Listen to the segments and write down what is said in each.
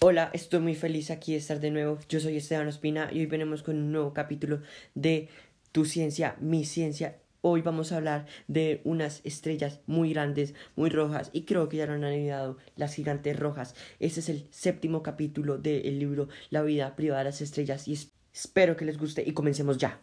Hola, estoy muy feliz aquí de estar de nuevo. Yo soy Esteban Ospina y hoy venimos con un nuevo capítulo de Tu ciencia, mi ciencia. Hoy vamos a hablar de unas estrellas muy grandes, muy rojas y creo que ya lo han ayudado las gigantes rojas. Este es el séptimo capítulo del libro La vida privada de las estrellas y espero que les guste y comencemos ya.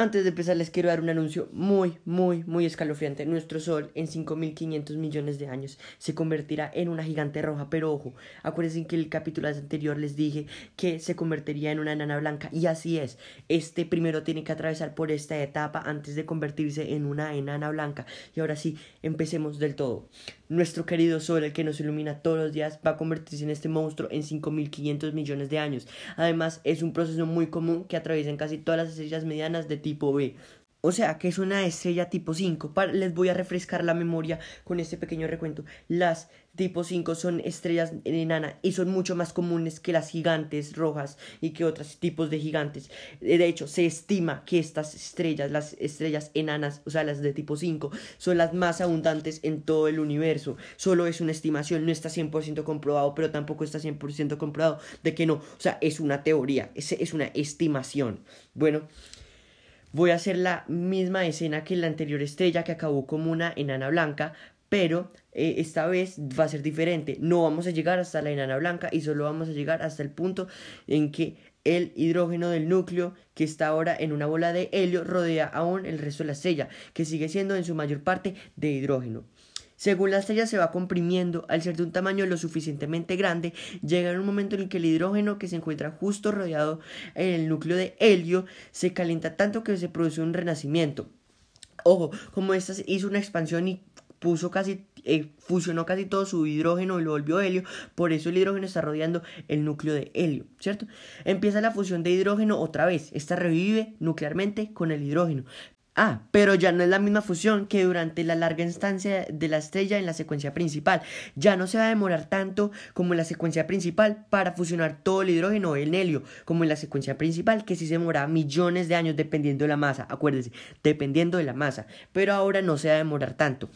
Antes de empezar les quiero dar un anuncio muy, muy, muy escalofriante. Nuestro Sol en 5.500 millones de años se convertirá en una gigante roja, pero ojo, acuérdense que el capítulo anterior les dije que se convertiría en una enana blanca y así es. Este primero tiene que atravesar por esta etapa antes de convertirse en una enana blanca. Y ahora sí, empecemos del todo. Nuestro querido Sol, el que nos ilumina todos los días, va a convertirse en este monstruo en 5.500 millones de años. Además, es un proceso muy común que atraviesan casi todas las estrellas medianas de tipo B. O sea, que es una estrella tipo 5. les voy a refrescar la memoria con este pequeño recuento. Las tipo 5 son estrellas enana y son mucho más comunes que las gigantes rojas y que otros tipos de gigantes. De hecho, se estima que estas estrellas, las estrellas enanas, o sea, las de tipo 5, son las más abundantes en todo el universo. Solo es una estimación, no está 100% comprobado, pero tampoco está 100% comprobado de que no. O sea, es una teoría, es, es una estimación. Bueno voy a hacer la misma escena que la anterior estrella que acabó como una enana blanca, pero eh, esta vez va a ser diferente. No vamos a llegar hasta la enana blanca y solo vamos a llegar hasta el punto en que el hidrógeno del núcleo, que está ahora en una bola de helio, rodea aún el resto de la estrella, que sigue siendo en su mayor parte de hidrógeno. Según la estrella se va comprimiendo, al ser de un tamaño lo suficientemente grande, llega en un momento en el que el hidrógeno que se encuentra justo rodeado en el núcleo de helio se calienta tanto que se produce un renacimiento. Ojo, como esta hizo una expansión y puso casi eh, fusionó casi todo su hidrógeno y lo volvió helio, por eso el hidrógeno está rodeando el núcleo de helio, ¿cierto? Empieza la fusión de hidrógeno otra vez, esta revive nuclearmente con el hidrógeno, Ah, pero ya no es la misma fusión que durante la larga instancia de la estrella en la secuencia principal. Ya no se va a demorar tanto como en la secuencia principal para fusionar todo el hidrógeno el helio, como en la secuencia principal, que sí se demora millones de años dependiendo de la masa. Acuérdense, dependiendo de la masa. Pero ahora no se va a demorar tanto.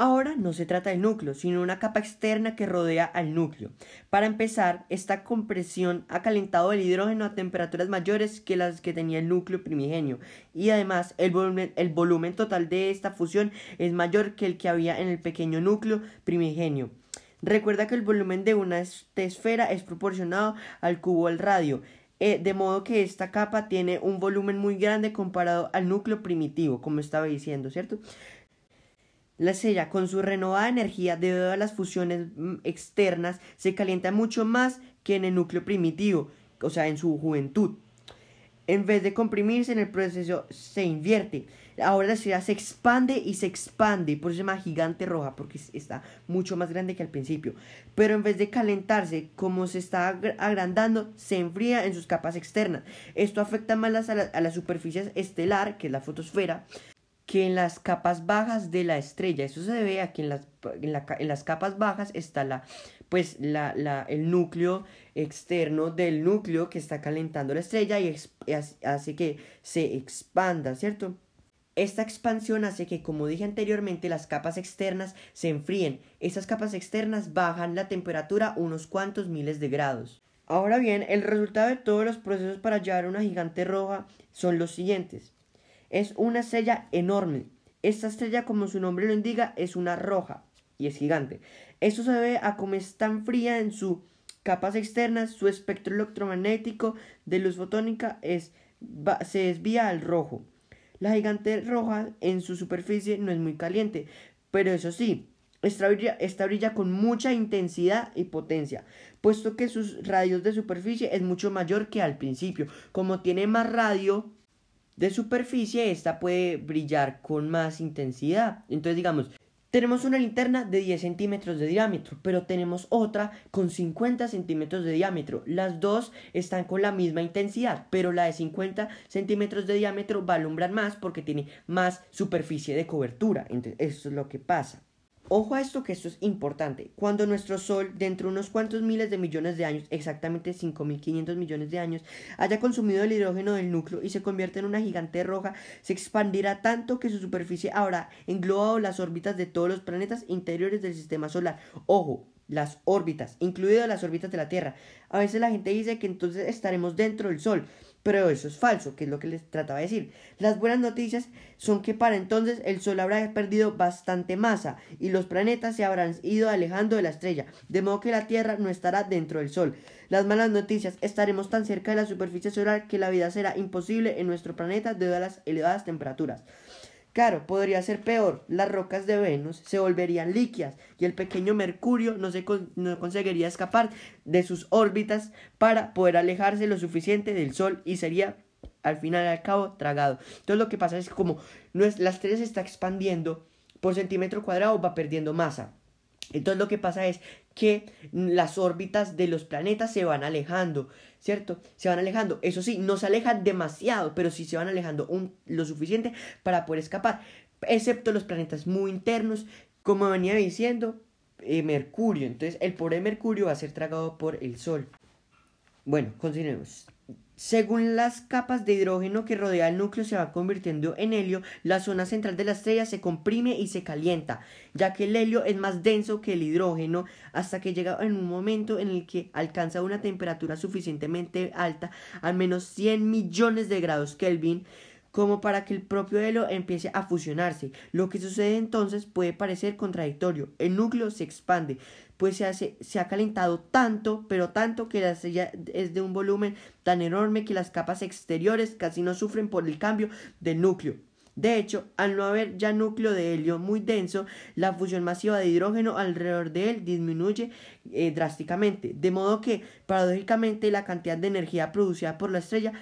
Ahora no se trata del núcleo, sino una capa externa que rodea al núcleo. Para empezar, esta compresión ha calentado el hidrógeno a temperaturas mayores que las que tenía el núcleo primigenio, y además el volumen, el volumen total de esta fusión es mayor que el que había en el pequeño núcleo primigenio. Recuerda que el volumen de una esfera es proporcionado al cubo al radio, eh, de modo que esta capa tiene un volumen muy grande comparado al núcleo primitivo, como estaba diciendo, ¿cierto? La estrella, con su renovada energía debido a las fusiones mm, externas, se calienta mucho más que en el núcleo primitivo, o sea, en su juventud. En vez de comprimirse en el proceso, se invierte. Ahora la estrella se expande y se expande, por eso se llama gigante roja, porque está mucho más grande que al principio. Pero en vez de calentarse, como se está agrandando, se enfría en sus capas externas. Esto afecta más a la, a la superficie estelar, que es la fotosfera, que en las capas bajas de la estrella. Eso se debe a que en las, en, las capas bajas está la, pues, la, la, el núcleo externo del núcleo que está calentando la estrella y hace que se expanda, ¿cierto? Esta expansión hace que, como dije anteriormente, las capas externas se enfríen. Esas capas externas bajan la temperatura unos cuantos miles de grados. Ahora bien, el resultado de todos los procesos para llevar una gigante roja son los siguientes. Es una estrella enorme. Esta estrella, como su nombre lo indica, es una roja y es gigante. Esto se debe a cómo es tan fría en sus capas externas, su espectro electromagnético de luz fotónica es, se desvía al rojo. La gigante roja en su superficie no es muy caliente, pero eso sí, esta brilla, esta brilla, con mucha intensidad y potencia, puesto que sus radios de superficie es mucho mayor que al principio. Como tiene más radio, de superficie, esta puede brillar con más intensidad. Entonces, digamos, tenemos una linterna de 10 centímetros de diámetro, pero tenemos otra con 50 centímetros de diámetro. Las dos están con la misma intensidad, pero la de 50 centímetros de diámetro va a alumbrar más porque tiene más superficie de cobertura. Entonces, eso es lo que pasa. Ojo a esto que esto es importante. Cuando nuestro Sol, dentro de unos cuantos miles de millones de años, exactamente 5.500 millones de años, haya consumido el hidrógeno del núcleo y se convierte en una gigante roja, se expandirá tanto que su superficie habrá englobado las órbitas de todos los planetas interiores del sistema solar. Ojo, las órbitas, incluidas las órbitas de la Tierra. A veces la gente dice que entonces estaremos dentro del Sol, pero eso es falso, que es lo que les trataba de decir. Las buenas noticias son que para entonces el Sol habrá perdido bastante masa y los planetas se habrán ido alejando de la estrella, de modo que la Tierra no estará dentro del Sol. Las malas noticias, estaremos tan cerca de la superficie solar que la vida será imposible en nuestro planeta debido a las elevadas temperaturas. Claro, podría ser peor. Las rocas de Venus se volverían líquidas y el pequeño Mercurio no, se no conseguiría escapar de sus órbitas para poder alejarse lo suficiente del Sol y sería al final y al cabo tragado. Entonces lo que pasa es que como la estrella se está expandiendo por centímetro cuadrado va perdiendo masa. Entonces lo que pasa es que las órbitas de los planetas se van alejando, ¿cierto? Se van alejando. Eso sí, no se alejan demasiado, pero sí se van alejando lo suficiente para poder escapar. Excepto los planetas muy internos, como venía diciendo, eh, Mercurio. Entonces el pobre Mercurio va a ser tragado por el Sol. Bueno, continuemos. Según las capas de hidrógeno que rodea el núcleo se va convirtiendo en helio, la zona central de la estrella se comprime y se calienta, ya que el helio es más denso que el hidrógeno hasta que llega en un momento en el que alcanza una temperatura suficientemente alta, al menos 100 millones de grados Kelvin, como para que el propio helio empiece a fusionarse. Lo que sucede entonces puede parecer contradictorio. El núcleo se expande, pues se, hace, se ha calentado tanto, pero tanto que la estrella es de un volumen tan enorme que las capas exteriores casi no sufren por el cambio del núcleo. De hecho, al no haber ya núcleo de helio muy denso, la fusión masiva de hidrógeno alrededor de él disminuye eh, drásticamente, de modo que paradójicamente la cantidad de energía producida por la estrella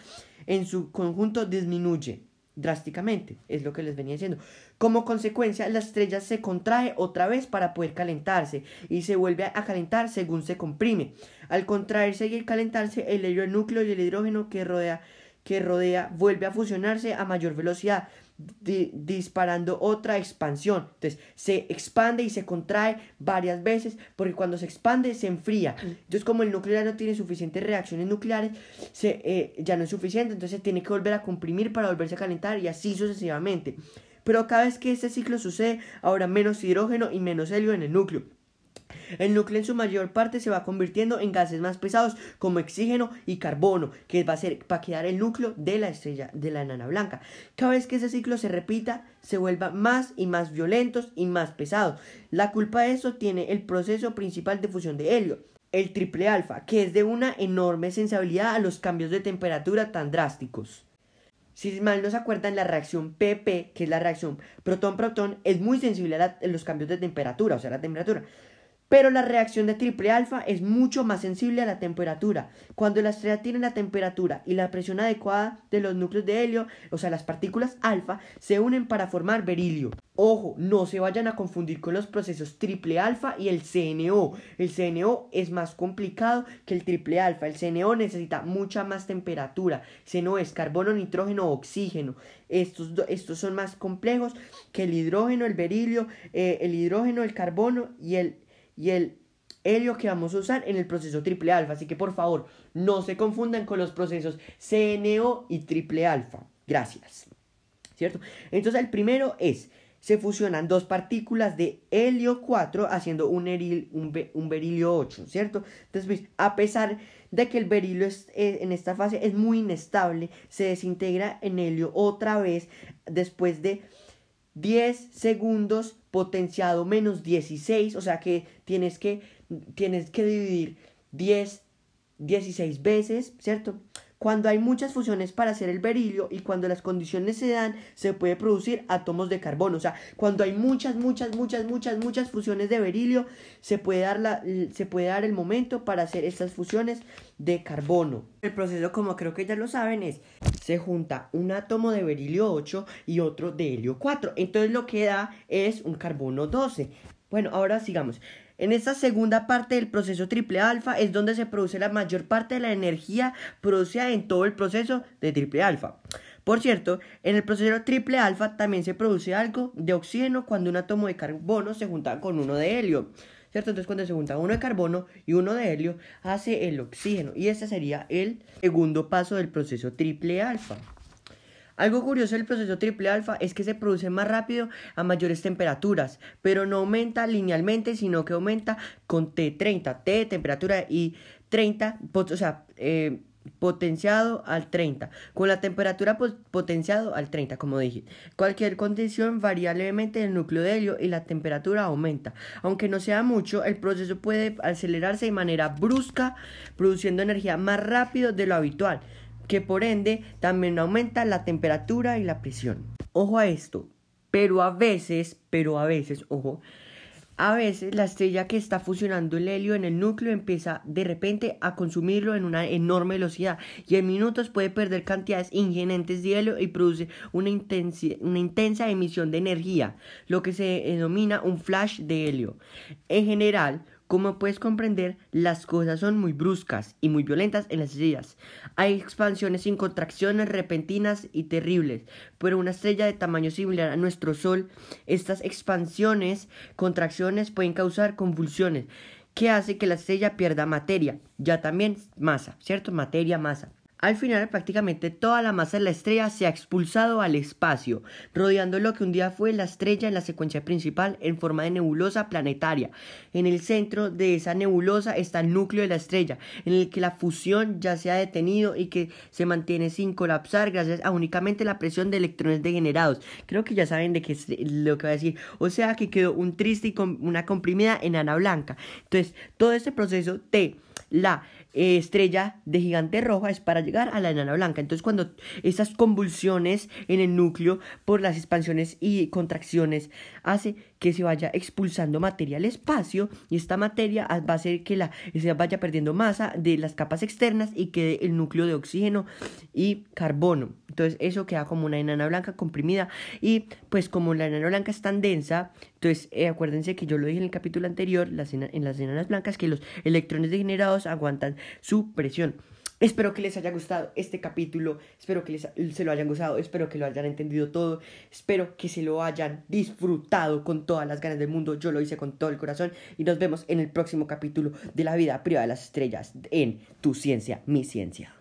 en su conjunto disminuye drásticamente, es lo que les venía diciendo. Como consecuencia, la estrella se contrae otra vez para poder calentarse y se vuelve a calentar según se comprime. Al contraerse y calentarse, el helio, el núcleo y el hidrógeno que rodea, que rodea vuelve a fusionarse a mayor velocidad, disparando otra expansión. Entonces se expande y se contrae varias veces porque cuando se expande se enfría. Entonces como el núcleo ya no tiene suficientes reacciones nucleares, se, eh, ya no es suficiente, entonces se tiene que volver a comprimir para volverse a calentar y así sucesivamente. Pero cada vez que este ciclo sucede, habrá menos hidrógeno y menos helio en el núcleo. El núcleo en su mayor parte se va convirtiendo en gases más pesados como oxígeno y carbono, que va a ser para quedar el núcleo de la estrella de la enana blanca. Cada vez que ese ciclo se repita, se vuelva más y más violentos y más pesados. La culpa de eso tiene el proceso principal de fusión de helio, el triple alfa, que es de una enorme sensibilidad a los cambios de temperatura tan drásticos. Si mal no se acuerdan, la reacción PP, que es la reacción protón-protón, es muy sensible a, a los cambios de temperatura, o sea, la temperatura. Pero la reacción de triple alfa es mucho más sensible a la temperatura. Cuando la estrella tiene la temperatura y la presión adecuada de los núcleos de helio, o sea, las partículas alfa, se unen para formar berilio. Ojo, no se vayan a confundir con los procesos triple alfa y el CNO. El CNO es más complicado que el triple alfa. El CNO necesita mucha más temperatura. CNO es carbono, nitrógeno, oxígeno. Estos, estos son más complejos que el hidrógeno, el berilio, eh, el hidrógeno, el carbono y el y el helio que vamos a usar en el proceso triple alfa. Así que por favor, no se confundan con los procesos CNO y triple alfa. Gracias. ¿Cierto? Entonces el primero es, se fusionan dos partículas de helio 4 haciendo un, un, berilio 8, ¿cierto? Entonces, pues, a pesar de que el berilio es, eh, en esta fase es muy inestable, se desintegra en helio otra vez después de 10 segundos potenciado menos 16, o sea que tienes que, tienes que dividir 10, 16 veces, ¿cierto? Cuando hay muchas fusiones para hacer el berilio y cuando las condiciones se dan, se puede producir átomos de carbono. O sea, cuando hay muchas, muchas, muchas, muchas, muchas fusiones de berilio, se puede dar, la, se puede dar el momento para hacer estas fusiones de carbono. El proceso, como creo que ya lo saben, es se junta un átomo de berilio 8 y otro de helio 4. Entonces lo que da es un carbono 12. Bueno, ahora sigamos. En esta segunda parte del proceso triple alfa es donde se produce la mayor parte de la energía producida en todo el proceso de triple alfa. Por cierto, en el proceso triple alfa también se produce algo de oxígeno cuando un átomo de carbono se junta con uno de helio. ¿Cierto? Entonces cuando se junta uno de carbono y uno de helio hace el oxígeno y este sería el segundo paso del proceso triple alfa. Algo curioso del proceso triple alfa es que se produce más rápido a mayores temperaturas, pero no aumenta linealmente, sino que aumenta con T30, T temperatura y 30, o sea, eh, potenciado al 30, con la temperatura potenciado al 30, como dije. Cualquier condición varía levemente el núcleo de helio y la temperatura aumenta. Aunque no sea mucho, el proceso puede acelerarse de manera brusca, produciendo energía más rápido de lo habitual, que por ende también aumenta la temperatura y la presión. Ojo a esto, pero a veces, pero a veces, ojo, a veces la estrella que está fusionando el helio en el núcleo empieza de repente a consumirlo en una enorme velocidad y en minutos puede perder cantidades ingentes de helio y produce una, una intensa emisión de energía, lo que se denomina un flash de helio. En general, como puedes comprender, las cosas son muy bruscas y muy violentas en las estrellas. Hay expansiones sin contracciones repentinas y terribles, pero una estrella de tamaño similar a nuestro Sol, estas expansiones, contracciones pueden causar convulsiones, que hace que la estrella pierda materia, ya también masa, ¿cierto? Materia, masa. Al final, prácticamente toda la masa de la estrella se ha expulsado al espacio, rodeando lo que un día fue la estrella en la secuencia principal en forma de nebulosa planetaria. En el centro de esa nebulosa está el núcleo de la estrella, en el que la fusión ya se ha detenido y que se mantiene sin colapsar gracias a únicamente la presión de electrones degenerados. Creo que ya saben de qué es lo que va a decir. O sea que quedó un triste y una comprimida enana blanca. Entonces, todo este proceso de la eh, estrella de gigante roja es para llegar a la enana blanca. Entonces cuando esas convulsiones en el núcleo por las expansiones y contracciones hace que se vaya expulsando materia al espacio y esta materia va a hacer que la se vaya perdiendo masa de las capas externas y quede el núcleo de oxígeno y carbono. Entonces eso queda como una enana blanca comprimida y pues como la enana blanca es tan densa, entonces eh, acuérdense que yo lo dije en el capítulo anterior, en las enanas blancas, que los electrones degenerados aguantan su presión. Espero que les haya gustado este capítulo, espero que les, se lo hayan gustado, espero que lo hayan entendido todo, espero que se lo hayan disfrutado con todas las ganas del mundo, yo lo hice con todo el corazón y nos vemos en el próximo capítulo de la vida privada de las estrellas en Tu Ciencia, Mi Ciencia.